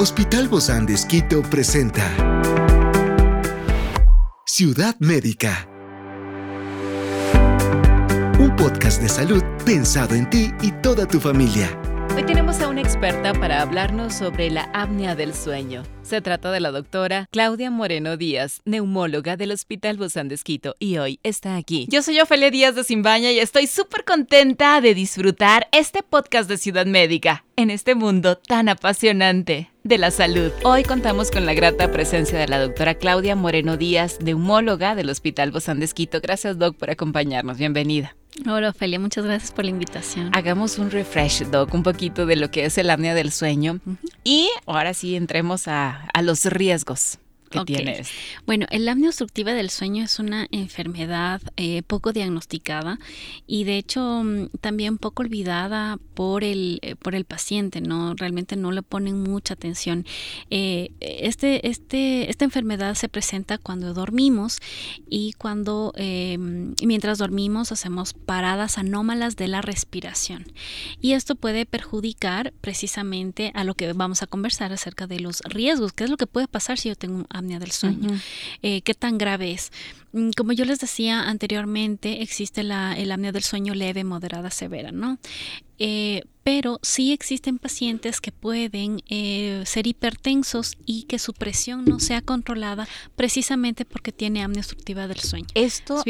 Hospital Bozán de Esquito presenta Ciudad Médica. Un podcast de salud pensado en ti y toda tu familia. Hoy tenemos a una experta para hablarnos sobre la apnea del sueño. Se trata de la doctora Claudia Moreno Díaz, neumóloga del Hospital Bozán de Esquito, y hoy está aquí. Yo soy Ofelia Díaz de Simbaña y estoy súper contenta de disfrutar este podcast de Ciudad Médica en este mundo tan apasionante de la salud. Hoy contamos con la grata presencia de la doctora Claudia Moreno Díaz, neumóloga del Hospital Bozán de Esquito. Gracias, Doc, por acompañarnos. Bienvenida. Hola, Ofelia, muchas gracias por la invitación. Hagamos un refresh, Doc, un poquito de lo que es el apnea del sueño. Y ahora sí entremos a, a los riesgos que tienes. Bueno, el apnea obstructiva del sueño es una enfermedad eh, poco diagnosticada y de hecho mm, también poco olvidada por el, eh, por el paciente, ¿no? Realmente no le ponen mucha atención. Eh, este, este, esta enfermedad se presenta cuando dormimos y cuando em, mientras dormimos hacemos paradas anómalas de la respiración. Y esto puede perjudicar precisamente a lo que vamos a conversar acerca de los riesgos, qué es lo que puede pasar si yo tengo un apnea del sueño. Eh, ¿Qué tan grave es? Mm, como yo les decía anteriormente, existe la, el apnea del sueño leve, moderada, severa, ¿no? Eh, pero sí existen pacientes que pueden eh, ser hipertensos y que su presión no sea controlada precisamente porque tiene apnea obstructiva del sueño. Esto,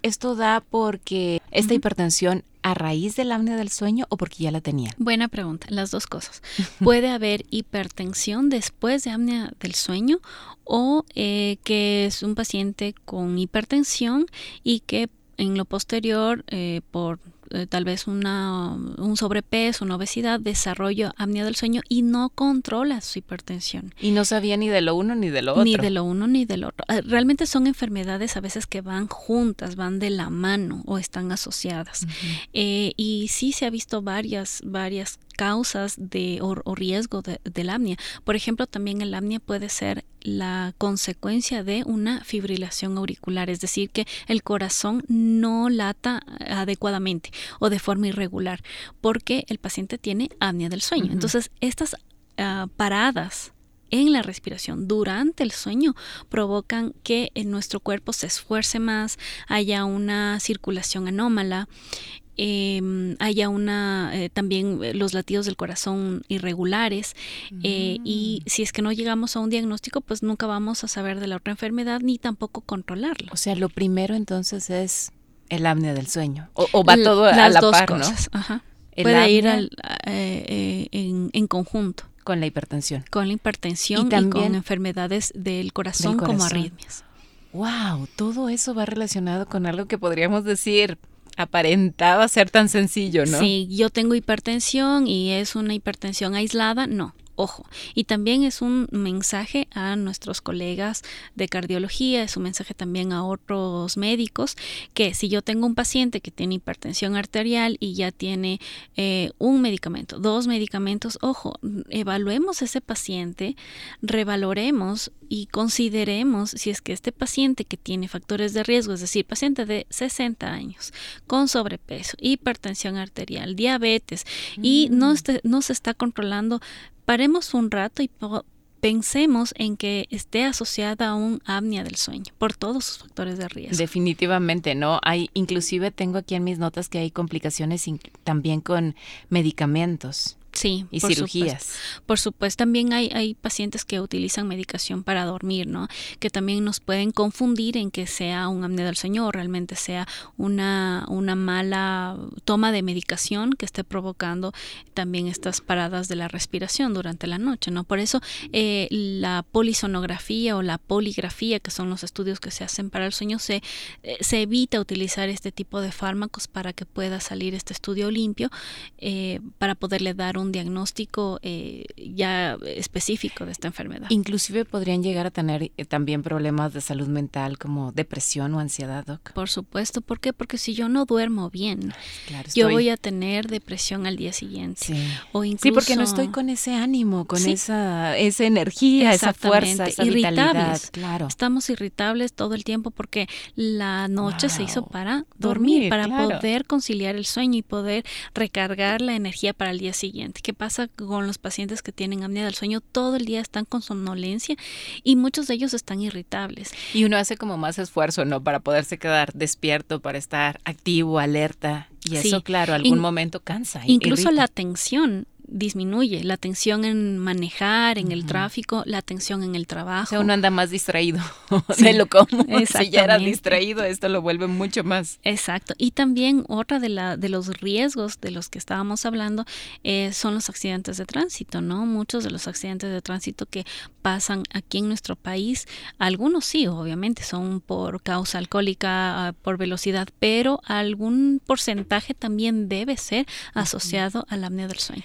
esto da porque esta hipertensión a raíz del apnea del sueño o porque ya la tenía? Buena pregunta, las dos cosas. Puede haber hipertensión después de apnea del sueño o eh, que es un paciente con hipertensión y que en lo posterior, eh, por eh, tal vez una, un sobrepeso, una obesidad, desarrollo apnea del sueño y no controla su hipertensión. Y no sabía ni de lo uno ni de lo otro. Ni de lo uno ni de lo otro. Eh, realmente son enfermedades a veces que van juntas, van de la mano o están asociadas. Eh, y sí se ha visto varias, varias causas de, o, riesgo de, del apnea. Por ejemplo, también el apnea puede ser la consecuencia de una fibrilación auricular, es decir, que el corazón no lata adecuadamente o de forma irregular, porque el paciente tiene apnea del sueño. Entonces, estas ah, paradas en la respiración durante el sueño provocan que en nuestro cuerpo se esfuerce más, haya una circulación anómala, eh, haya una eh, también eh, los latidos del corazón irregulares eh, y mm. si es que no llegamos a un diagnóstico pues nunca vamos a saber de la otra enfermedad ni tampoco controlarlo. O sea, lo primero entonces es el apnea del sueño o, va todo a la par, cosas. Ajá. Puede ir al, en, en conjunto con la hipertensión. Con la hipertensión y, también, con enfermedades del corazón, corazón, como arritmias. Wow, todo eso va relacionado con algo que podríamos decir aparentaba ser tan sencillo, ¿no? Sí, yo tengo hipertensión y es una hipertensión aislada, no. Ojo, y también es un mensaje a nuestros colegas de cardiología, es un mensaje también a otros médicos, que si yo tengo un paciente que tiene hipertensión arterial y ya tiene eh, un medicamento, dos medicamentos, ojo, evaluemos ese paciente, revaloremos y consideremos si es que este paciente que tiene factores de riesgo, es decir, paciente de 60 años, con sobrepeso, hipertensión arterial, diabetes, y no, este, no se está controlando paremos un rato y pensemos en que esté asociada a un apnea del sueño por todos sus factores de riesgo. Definitivamente, ¿no? Hay inclusive tengo aquí en mis notas que hay complicaciones también con medicamentos. Sí, y cirugías. Por supuesto, también hay, hay pacientes que utilizan medicación para dormir, ¿no? Que también nos pueden confundir en que sea un apnea del sueño o realmente sea una, una mala toma de medicación que esté provocando también estas paradas de la respiración durante la noche, ¿no? Por eso eh, la polisonografía o la poligrafía, que son los estudios que se hacen para el sueño, se, eh, se evita utilizar este tipo de fármacos para que pueda salir este estudio limpio, eh, para poderle dar un un diagnóstico eh, ya específico de esta enfermedad. Inclusive podrían llegar a tener eh, también problemas de salud mental como depresión o ansiedad, Doc. Por supuesto, ¿por qué? Porque si yo no duermo bien, yo voy a tener depresión al día siguiente. Sí. O incluso, sí, porque no estoy con ese ánimo, con esa, esa energía, esa fuerza, esa irritables. Claro. Estamos irritables todo el tiempo porque la noche se hizo para dormir, para poder conciliar el sueño y poder recargar la energía para el día siguiente. ¿Qué pasa con los pacientes que tienen apnea del sueño? Todo el día están con somnolencia y muchos de ellos están irritables. Y uno hace como más esfuerzo, ¿no? Para poderse quedar despierto, para estar activo, alerta. Y eso, claro, algún momento cansa. Incluso la atención disminuye la tensión en manejar, en el tráfico, la tensión en el trabajo. O sea, uno anda más distraído de lo común. Si ya era distraído, esto lo vuelve mucho más. Exacto. Y también otra de, la, de los riesgos de los que estábamos hablando eh, son los accidentes de tránsito, ¿no? Muchos de los accidentes de tránsito que pasan aquí en nuestro país, algunos sí, obviamente, son por causa alcohólica, ah, por velocidad, pero algún porcentaje también debe ser asociado a la apnea del sueño.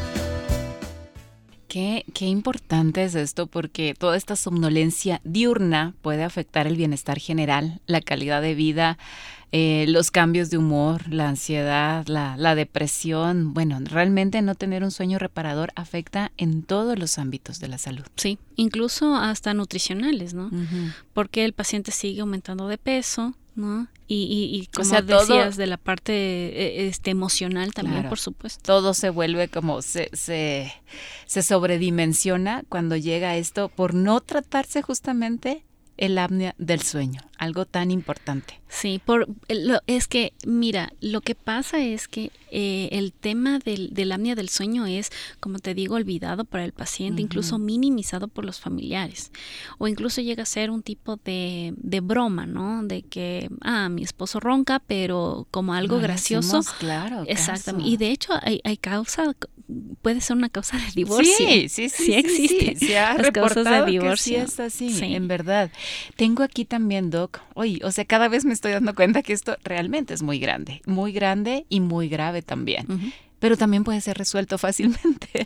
Qué, importante es esto porque toda esta somnolencia diurna puede afectar el bienestar general, la calidad de vida, eh, los cambios de humor, la ansiedad, la, depresión. Bueno, realmente no tener un sueño reparador afecta en todos los ámbitos de la salud. Sí, incluso hasta nutricionales, ¿no? Porque el paciente sigue aumentando de peso, ¿no? Y, y, como decías, de la parte e, este, emocional también, por supuesto. Todo se vuelve como se, se, se sobredimensiona cuando llega esto por no tratarse justamente el apnea del sueño, algo tan importante. Sí, por, es que, mira, lo que pasa es que eh, el tema del, del, apnea del sueño es, como te digo, olvidado para el paciente, incluso minimizado por los familiares. O incluso llega a ser un tipo de, de broma, ¿no? De que, ah, mi esposo ronca, pero como algo gracioso. claro. Exactamente. Y de hecho hay, hay causa puede ser una causa de divorcio. Sí, sí, sí. Sí, existe. Sí, se ha Las causas de divorcio. sí es así, en verdad. Tengo aquí también, Doc, oye, o sea, cada vez me estoy dando cuenta que esto realmente es muy grande, muy grande y muy grave también. Pero también puede ser resuelto fácilmente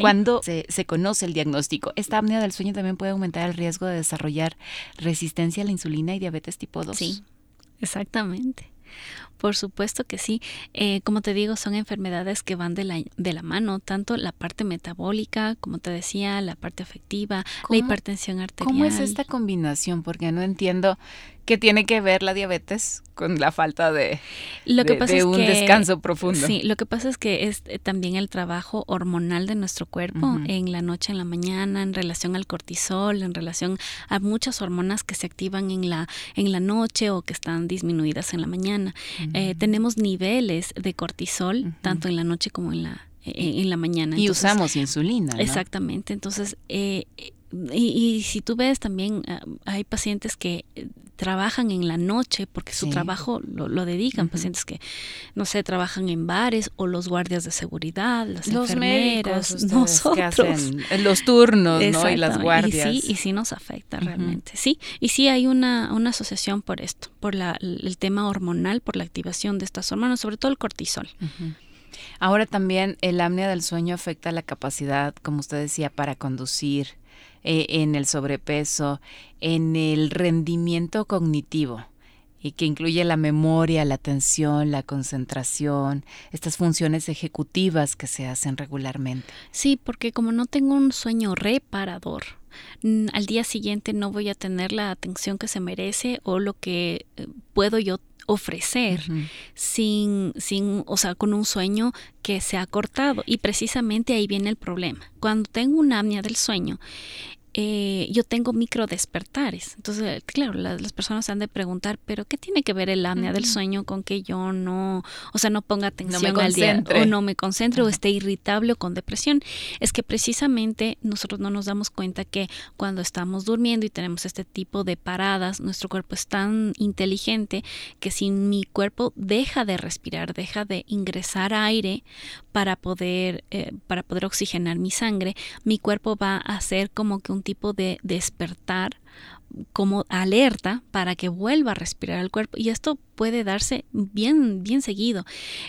cuando se, se, conoce el diagnóstico. Esta apnea del sueño también puede aumentar el riesgo de desarrollar resistencia a la insulina y diabetes tipo 2. Sí, exactamente. Por supuesto que sí. Eh, como te digo, son enfermedades que van de la, de la mano, tanto la parte metabólica, como te decía, la parte afectiva, la hipertensión arterial. ¿Cómo es esta combinación? Porque no entiendo ¿Qué tiene que ver la diabetes con la falta de, lo que pasa un descanso profundo? Sí, lo que pasa es que es eh, también el trabajo hormonal de nuestro cuerpo en la noche, en la mañana, en relación al cortisol, en relación a muchas hormonas que se activan en la, en la noche o que están disminuidas en la mañana. Eh, tenemos niveles de cortisol tanto en la noche como en la, eh, en la mañana. Y usamos insulina. Exactamente. Entonces, y, y, si tú ves también, ah, hay pacientes que trabajan en la noche porque su trabajo lo, dedican, pacientes que, no sé, trabajan en bares o los guardias de seguridad, las los enfermeras, nosotros. Que hacen los turnos ¿no? y las guardias. Y sí, y sí nos afecta realmente, sí. Y sí hay una, una asociación por esto, por la, el tema hormonal, por la activación de estas hormonas, sobre todo el cortisol. Ahora también el apnea del sueño afecta la capacidad, como usted decía, para conducir, eh, en el sobrepeso, en el rendimiento cognitivo y que incluye la memoria, la atención, la concentración, estas funciones ejecutivas que se hacen regularmente. Sí, porque como no tengo un sueño reparador, al día siguiente no voy a tener la atención que se merece o lo que eh, puedo yo ofrecer sin, sin, o sea, con un sueño que se ha cortado. Y precisamente ahí viene el problema. Cuando tengo una apnea del sueño, eh, yo tengo micro despertares. Entonces, claro, las, personas han de preguntar, pero ¿qué tiene que ver el apnea del sueño con que yo no, o sea, no ponga atención al día o no me concentre o esté irritable o con depresión? Es que precisamente nosotros no nos damos cuenta que cuando estamos durmiendo y tenemos este tipo de paradas, nuestro cuerpo es tan inteligente que si mi cuerpo deja de respirar, deja de ingresar aire para poder, eh, para poder oxigenar mi sangre, mi cuerpo va a hacer como que un tipo de despertar como alerta para que vuelva a respirar el cuerpo y esto puede darse bien bien seguido.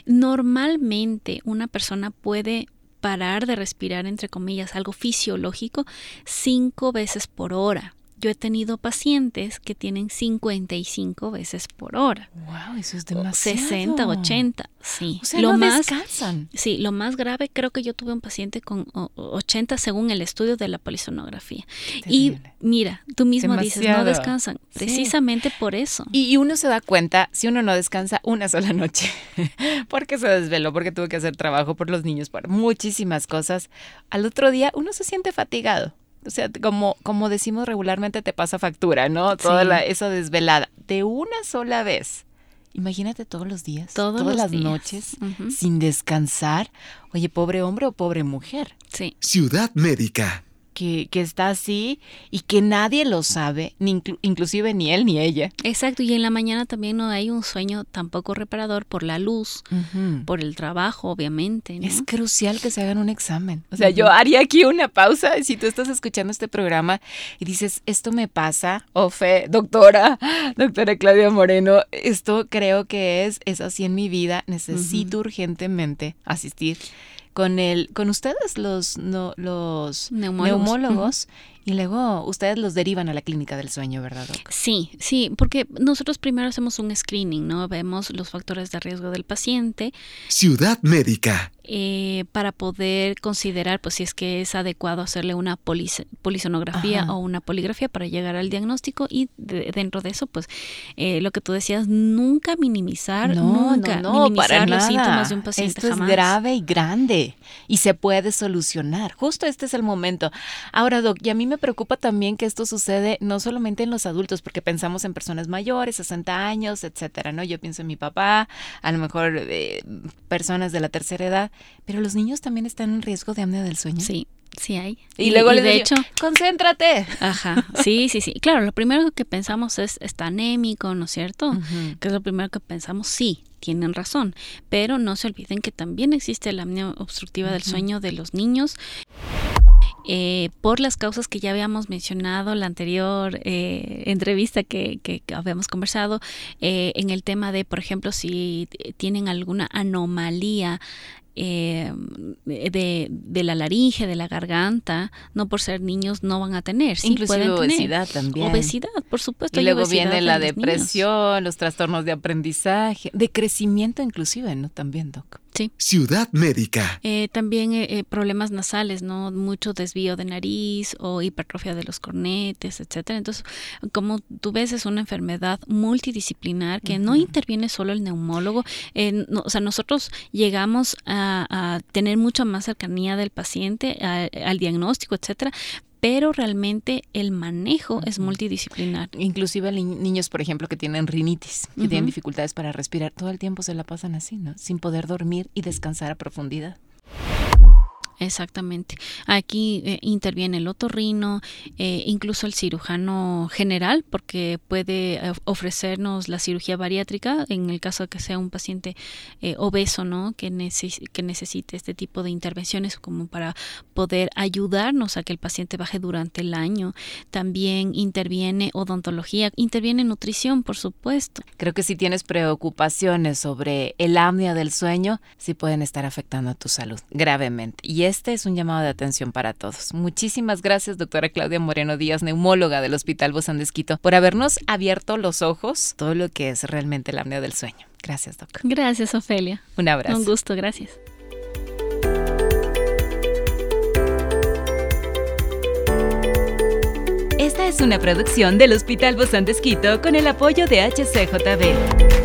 Normalmente una persona puede parar de respirar, entre comillas, algo fisiológico, cinco veces por hora. Yo he tenido pacientes que tienen 55 veces por hora. Wow, eso es demasiado. 60, 80, sí. O sea, lo no más, descansan. Sí, lo más grave creo que yo tuve un paciente con o- 80 según el estudio de la polisonografía. Y mira, tú mismo dices, no descansan. Sí. Precisamente por eso. Y, y uno se da cuenta si uno no descansa una sola noche, porque se desveló, porque tuvo que hacer trabajo por los niños, por muchísimas cosas. Al otro día uno se siente fatigado. O sea, como, como decimos regularmente, te pasa factura, ¿no? Toda Sí. la, esa desvelada. De una sola vez. Imagínate todos los días, Todos todas los las días. noches, sin descansar. Oye, pobre hombre o pobre mujer. Sí. Ciudad Médica. Que, que está así y que nadie lo sabe, ni inclu- inclusive ni él ni ella. Exacto, y en la mañana también no hay un sueño tampoco reparador por la luz, por el trabajo, obviamente. ¿no? Es crucial que se hagan un examen. O sea, yo haría aquí una pausa. Si tú estás escuchando este programa y dices, esto me pasa, Ofe, doctora, doctora Claudia Moreno, esto creo que es, es así en mi vida, necesito urgentemente asistir con el, con ustedes los, no, los Neumólogos. neumólogos y luego ustedes los derivan a la clínica del sueño, ¿verdad, doc? Sí, sí, porque nosotros primero hacemos un screening, ¿no? Vemos los factores de riesgo del paciente Ciudad Médica. Eh, para poder considerar, pues, si es que es adecuado hacerle una polis- polisonografía Ajá. o una poligrafía para llegar al diagnóstico y de- dentro de eso, pues, eh, lo que tú decías, nunca minimizar, nunca minimizar los síntomas de un paciente. Esto jamás. es grave y grande y se puede solucionar. Justo este es el momento. Ahora, Doc, y a mí me preocupa también que esto sucede no solamente en los adultos, porque pensamos en personas mayores, 60 años, etcétera, ¿no? Yo pienso en mi papá, a lo mejor eh, personas de la tercera edad, pero los niños también están en riesgo de apnea del sueño. Sí, sí hay. Y, luego les de digo, hecho, concéntrate. Ajá, sí, sí, sí. Claro, lo primero que pensamos es, está anémico, ¿no es cierto? Ujú. Que es lo primero que pensamos, sí, tienen razón. Pero no se olviden que también existe la apnea obstructiva del sueño de los niños. eh, por las causas que ya habíamos mencionado en la anterior eh, entrevista que, que- que habíamos conversado, eh, en el tema de, por ejemplo, si tienen alguna anomalía eh, de, de la laringe, de la garganta, no por ser niños no van a tener, sí Inclusive pueden tener. obesidad también. Obesidad, por supuesto. Y luego viene la en los depresión, los trastornos de aprendizaje, de crecimiento inclusive, ¿no? También, Doc. Sí. Ciudad Médica. Eh, también eh, eh, problemas nasales, ¿no? Mucho desvío de nariz o hipertrofia de los cornetes, etcétera. Entonces, como tú ves, es una enfermedad multidisciplinar que no Ujú. interviene solo el neumólogo. Eh, no- o sea, nosotros llegamos a, a tener mucha más cercanía del paciente, a- al diagnóstico, etcétera, pero realmente el manejo es multidisciplinar. Inclusive niños, por ejemplo, que tienen rinitis, que tienen dificultades para respirar, todo el tiempo se la pasan así, ¿no? Sin poder dormir y descansar a profundidad. Exactamente. Aquí eh, interviene el otorrino, eh, incluso el cirujano general, porque puede eh, ofrecernos la cirugía bariátrica en el caso de que sea un paciente eh, obeso, ¿no? Que, neces- que necesite este tipo de intervenciones como para poder ayudarnos a que el paciente baje durante el año. También interviene odontología, interviene nutrición, por supuesto. Creo que si tienes preocupaciones sobre el apnea del sueño, sí pueden estar afectando a tu salud gravemente. Este es un llamado de atención para todos. Muchísimas gracias, doctora Claudia Moreno Díaz, neumóloga del Hospital Bozán de Esquito, por habernos abierto los ojos todo lo que es realmente el apnea del sueño. Gracias, doctor. Gracias, Ofelia. Un abrazo. Un gusto, gracias. Esta es una producción del Hospital Bozán de Esquito con el apoyo de HCJB.